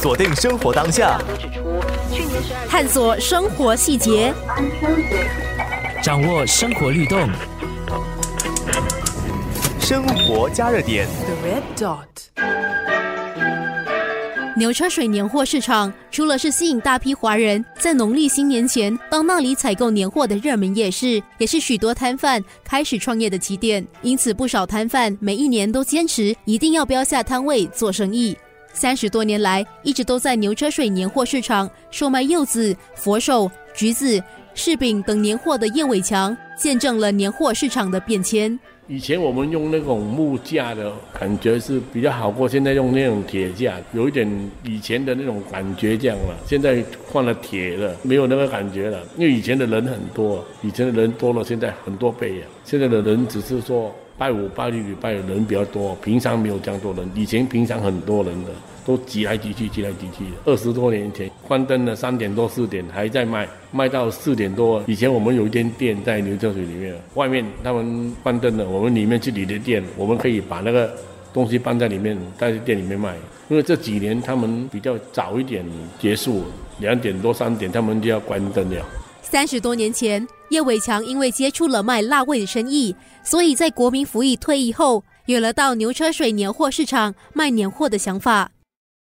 锁定生活当下，探索生活细节，掌握生活律动。生活加热点。The Red Dot 牛车水年货市场除了是吸引大批华人在农历新年前到那里采购年货的热门夜市，也是许多摊贩开始创业的起点。因此，不少摊贩每一年都坚持一定要标下摊位做生意。三十多年来，一直都在牛车水年货市场售卖柚子、佛手、橘子、柿饼等年货的叶伟强，见证了年货市场的变迁。以前我们用那种木架的感觉是比较好过，现在用那种铁架，有一点以前的那种感觉这样了。现在换了铁的，没有那个感觉了。因为以前的人很多，以前的人多了，现在很多倍呀。现在的人只是说拜五拜六礼拜人比较多，平常没有这样多人。以前平常很多人的。都挤来挤去，挤来挤去。二十多年前关灯了，三点多四点还在卖，卖到四点多。以前我们有一间店在牛车水里面，外面他们关灯了，我们里面去你的店，我们可以把那个东西放在里面，在店里面卖。因为这几年他们比较早一点结束，两点多三点他们就要关灯了。三十多年前，叶伟强因为接触了卖辣味的生意，所以在国民服役退役后，有了到牛车水年货市场卖年货的想法。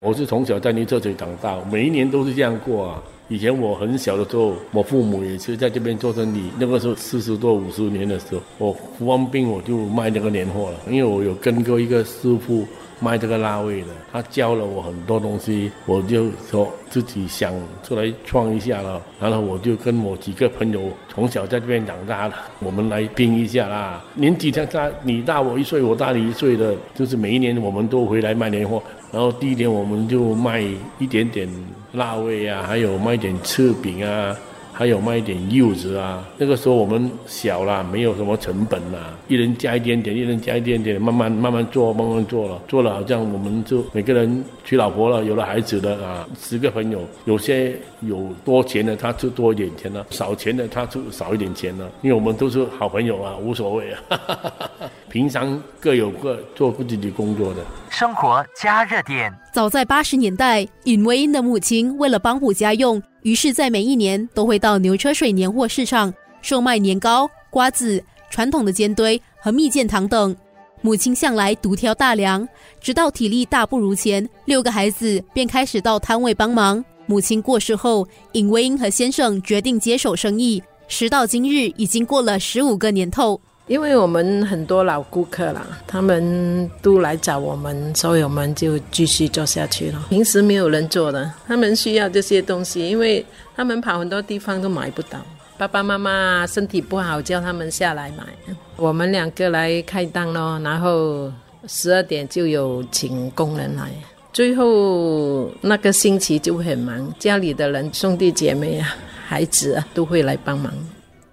我是从小在牛车水长大，每一年都是这样过啊。以前我很小的时候，我父母也是在这边做生意。那个时候四十多五十年的时候，我服完兵我就卖这个年货了，因为我有跟过一个师傅。卖这个辣味的，他教了我很多东西，我就说自己想出来创一下了。然后我就跟我几个朋友从小在这边长大的，我们来拼一下啦。年纪相差，你大我一岁，我大你一岁的，就是每一年我们都回来卖年货。然后第一年我们就卖一点点辣味啊，还有卖点柿饼啊。还有卖一点柚子啊，那个时候我们小啦，没有什么成本啦，一人加一点点，一人加一点点，慢慢慢慢做，慢慢做了，做了好像我们就每个人娶老婆了，有了孩子的啊，十个朋友，有些有多钱的他就多一点钱了，少钱的他就少一点钱了，因为我们都是好朋友啊，无所谓啊，平常各有各做自己工作的。生活加热点。早在八十年代，尹维英的母亲为了帮补家用。于是，在每一年都会到牛车水年货市场售卖年糕、瓜子、传统的煎堆和蜜饯糖等。母亲向来独挑大梁，直到体力大不如前，六个孩子便开始到摊位帮忙。母亲过世后，尹维英和先生决定接手生意。时到今日，已经过了十五个年头。因为我们很多老顾客啦，他们都来找我们，所以我们就继续做下去了。平时没有人做的，他们需要这些东西，因为他们跑很多地方都买不到。爸爸妈妈身体不好，叫他们下来买，我们两个来开档咯。然后十二点就有请工人来，最后那个星期就很忙，家里的人兄弟姐妹啊、孩子啊都会来帮忙。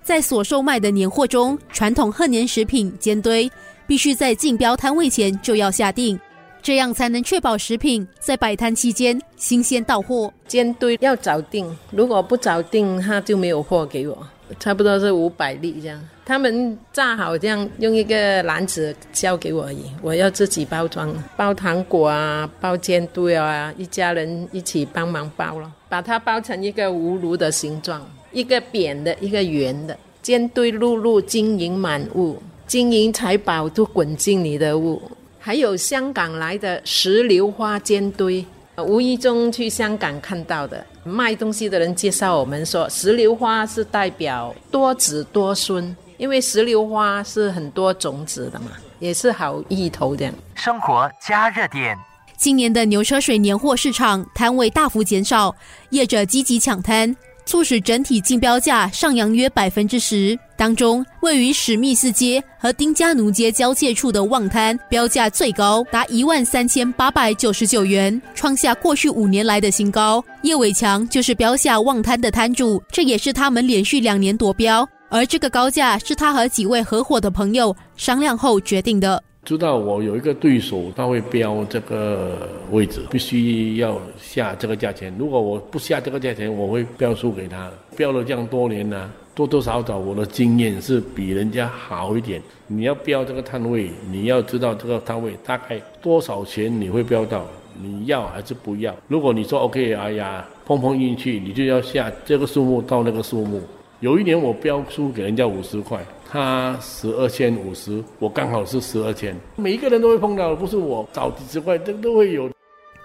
在所售卖的年货中，传统贺年食品煎堆必须在竞标摊位前就要下定，这样才能确保食品在摆摊期间新鲜到货。煎堆要早定，如果不早定，他就没有货给我。差不多是五百粒这样，他们炸好这样，用一个篮子交给我而已，我要自己包装，包糖果啊，包煎堆啊，一家人一起帮忙包了，把它包成一个葫芦的形状。一个扁的，一个圆的，尖堆碌碌，金银满屋，金银财宝都滚进你的屋。还有香港来的石榴花尖堆，无意中去香港看到的，卖东西的人介绍我们说，石榴花是代表多子多孙，因为石榴花是很多种子的嘛，也是好意头的。生活加热点，今年的牛车水年货市场摊位大幅减少，业者积极抢摊。促使整体竞标价上扬约百分之十，当中位于史密斯街和丁家奴街交界处的旺滩标价最高，达一万三千八百九十九元，创下过去五年来的新高。叶伟强就是标下旺滩的摊主，这也是他们连续两年夺标，而这个高价是他和几位合伙的朋友商量后决定的。知道我有一个对手，他会标这个位置，必须要下这个价钱。如果我不下这个价钱，我会标输给他。标了这样多年呢，多多少少我的经验是比人家好一点。你要标这个摊位，你要知道这个摊位大概多少钱你会标到。你要还是不要？如果你说 OK，哎呀，碰碰运气，你就要下这个数目到那个数目。有一年我标书给人家五十块，他十二千五十，我刚好是十二千。每一个人都会碰到，不是我找几十块，这都会有。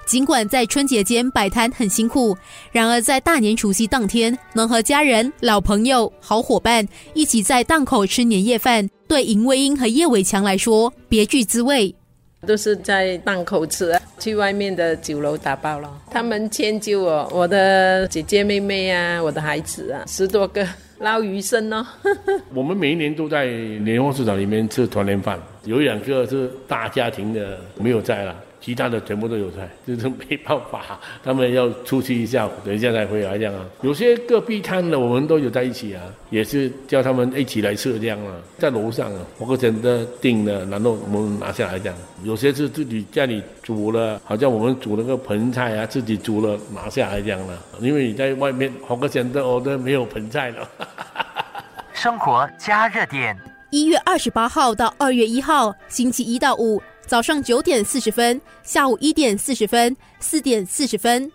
尽管在春节间摆摊很辛苦，然而在大年除夕当天，能和家人、老朋友、好伙伴一起在档口吃年夜饭，对尹卫英和叶伟强来说别具滋味。都是在档口吃，去外面的酒楼打包了。他们迁就我，我的姐姐妹妹啊，我的孩子啊，十多个捞鱼生哦。我们每一年都在年货市场里面吃团年饭，有两个是大家庭的没有在了。其他的全部都有在，就是没办法，他们要出去一下，等一下才回来这样啊。有些隔壁摊的我们都有在一起啊，也是叫他们一起来吃这样啊，在楼上啊，我个真的订了，然后我们拿下来这样。有些是自己家里煮了，好像我们煮那个盆菜啊，自己煮了拿下来这样了。因为你在外面好个真的，我都没有盆菜了。生活加热点，一月二十八号到二月一号，星期一到五。早上九点四十分，下午一点四十分，四点四十分。